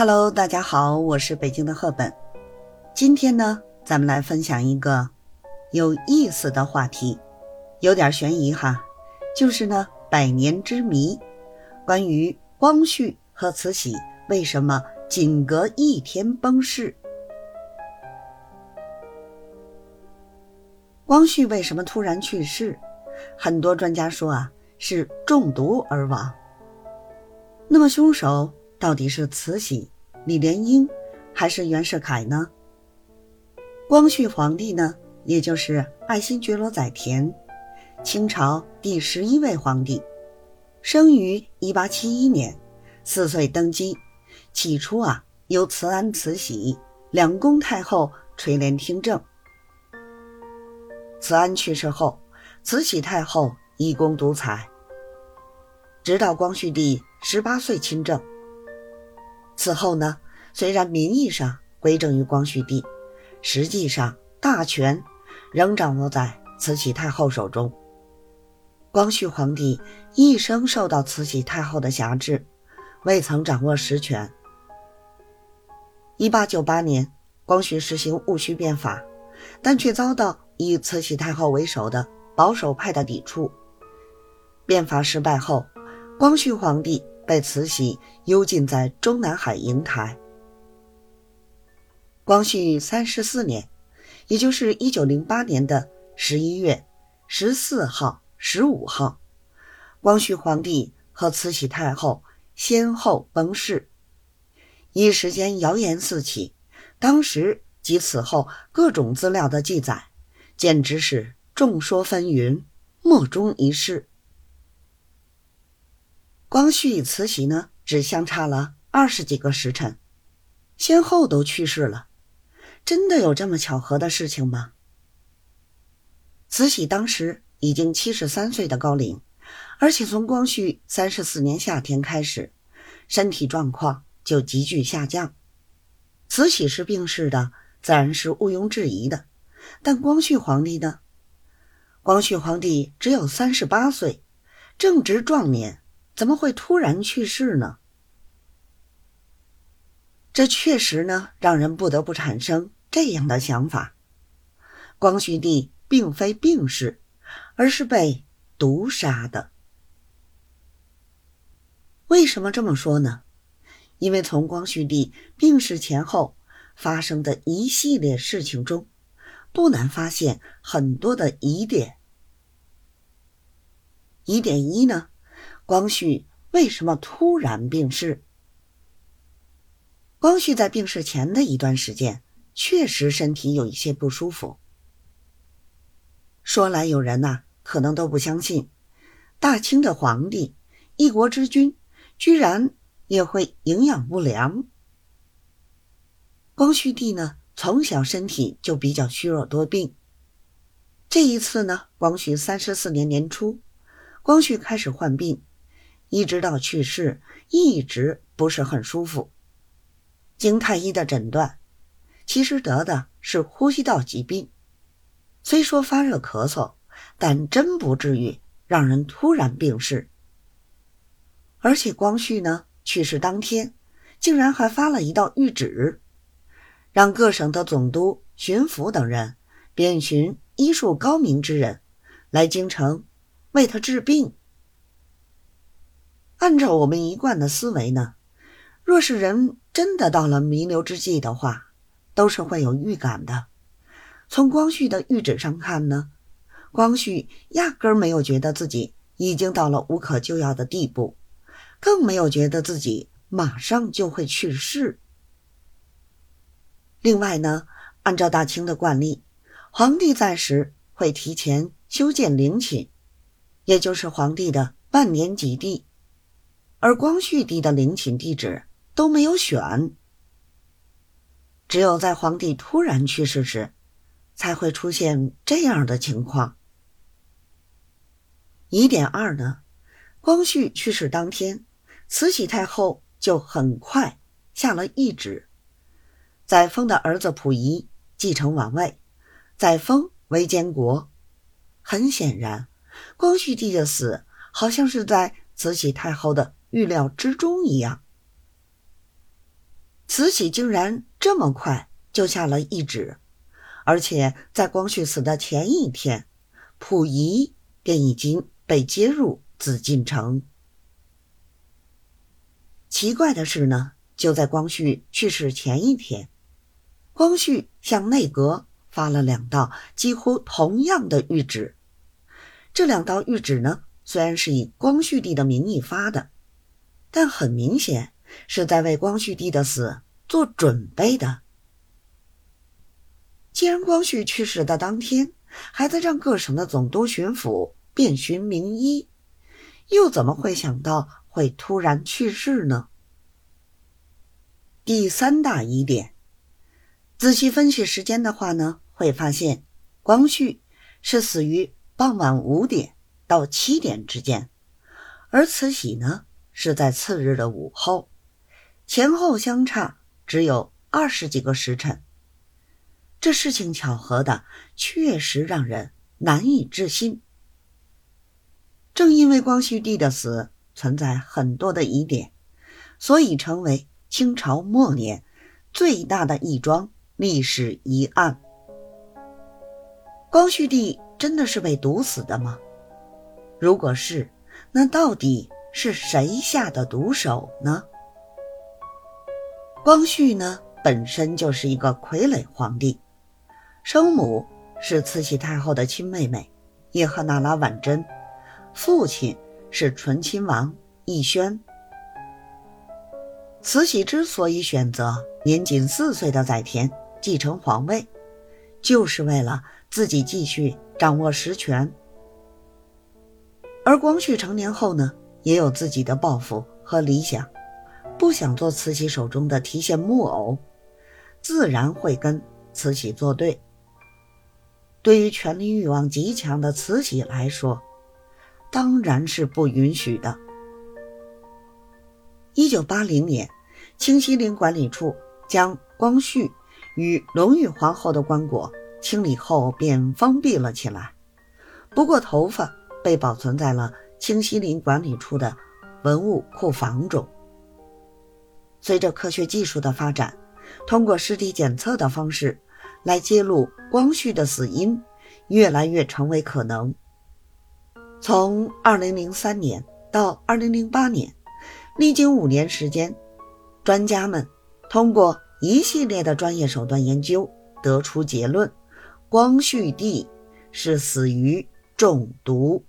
Hello，大家好，我是北京的赫本。今天呢，咱们来分享一个有意思的话题，有点悬疑哈，就是呢百年之谜，关于光绪和慈禧为什么仅隔一天崩逝。光绪为什么突然去世？很多专家说啊，是中毒而亡。那么凶手？到底是慈禧、李莲英，还是袁世凯呢？光绪皇帝呢，也就是爱新觉罗载湉，清朝第十一位皇帝，生于一八七一年，四岁登基。起初啊，由慈安、慈禧两宫太后垂帘听政。慈安去世后，慈禧太后一宫独裁，直到光绪帝十八岁亲政。此后呢，虽然名义上归政于光绪帝，实际上大权仍掌握在慈禧太后手中。光绪皇帝一生受到慈禧太后的辖制，未曾掌握实权。一八九八年，光绪实行戊戌变法，但却遭到以慈禧太后为首的保守派的抵触。变法失败后，光绪皇帝。被慈禧幽禁在中南海瀛台。光绪三十四年，也就是一九零八年的十一月十四号、十五号，光绪皇帝和慈禧太后先后崩逝。一时间谣言四起，当时及此后各种资料的记载，简直是众说纷纭，莫衷一是。光绪与慈禧呢，只相差了二十几个时辰，先后都去世了。真的有这么巧合的事情吗？慈禧当时已经七十三岁的高龄，而且从光绪三十四年夏天开始，身体状况就急剧下降。慈禧是病逝的，自然是毋庸置疑的。但光绪皇帝呢？光绪皇帝只有三十八岁，正值壮年。怎么会突然去世呢？这确实呢，让人不得不产生这样的想法：光绪帝并非病逝，而是被毒杀的。为什么这么说呢？因为从光绪帝病逝前后发生的一系列事情中，不难发现很多的疑点。疑点一呢？光绪为什么突然病逝？光绪在病逝前的一段时间，确实身体有一些不舒服。说来有人呐，可能都不相信，大清的皇帝，一国之君，居然也会营养不良。光绪帝呢，从小身体就比较虚弱多病。这一次呢，光绪三十四年年初，光绪开始患病。一直到去世，一直不是很舒服。经太医的诊断，其实得的是呼吸道疾病。虽说发热咳嗽，但真不至于让人突然病逝。而且光绪呢，去世当天，竟然还发了一道谕旨，让各省的总督、巡抚等人遍寻医术高明之人，来京城为他治病。按照我们一贯的思维呢，若是人真的到了弥留之际的话，都是会有预感的。从光绪的谕旨上看呢，光绪压根儿没有觉得自己已经到了无可救药的地步，更没有觉得自己马上就会去世。另外呢，按照大清的惯例，皇帝在时会提前修建陵寝，也就是皇帝的万年吉地。而光绪帝的陵寝地址都没有选，只有在皇帝突然去世时，才会出现这样的情况。疑点二呢？光绪去世当天，慈禧太后就很快下了懿旨，载沣的儿子溥仪继承王位，载沣为监国。很显然，光绪帝的死好像是在慈禧太后的。预料之中一样。慈禧竟然这么快就下了懿旨，而且在光绪死的前一天，溥仪便已经被接入紫禁城。奇怪的是呢，就在光绪去世前一天，光绪向内阁发了两道几乎同样的谕旨。这两道谕旨呢，虽然是以光绪帝的名义发的，但很明显是在为光绪帝的死做准备的。既然光绪去世的当天还在让各省的总督巡抚遍寻名医，又怎么会想到会突然去世呢？第三大疑点，仔细分析时间的话呢，会发现光绪是死于。傍晚五点到七点之间，而慈禧呢是在次日的午后，前后相差只有二十几个时辰。这事情巧合的确实让人难以置信。正因为光绪帝的死存在很多的疑点，所以成为清朝末年最大的一桩历史疑案。光绪帝。真的是被毒死的吗？如果是，那到底是谁下的毒手呢？光绪呢，本身就是一个傀儡皇帝，生母是慈禧太后的亲妹妹叶赫那拉婉珍，父亲是醇亲王奕轩。慈禧之所以选择年仅四岁的载湉继承皇位，就是为了自己继续。掌握实权，而光绪成年后呢，也有自己的抱负和理想，不想做慈禧手中的提线木偶，自然会跟慈禧作对。对于权力欲望极强的慈禧来说，当然是不允许的。一九八零年，清西陵管理处将光绪与隆裕皇后的棺椁。清理后便封闭了起来，不过头发被保存在了清西陵管理处的文物库房中。随着科学技术的发展，通过尸体检测的方式来揭露光绪的死因，越来越成为可能。从2003年到2008年，历经五年时间，专家们通过一系列的专业手段研究，得出结论。光绪帝是死于中毒。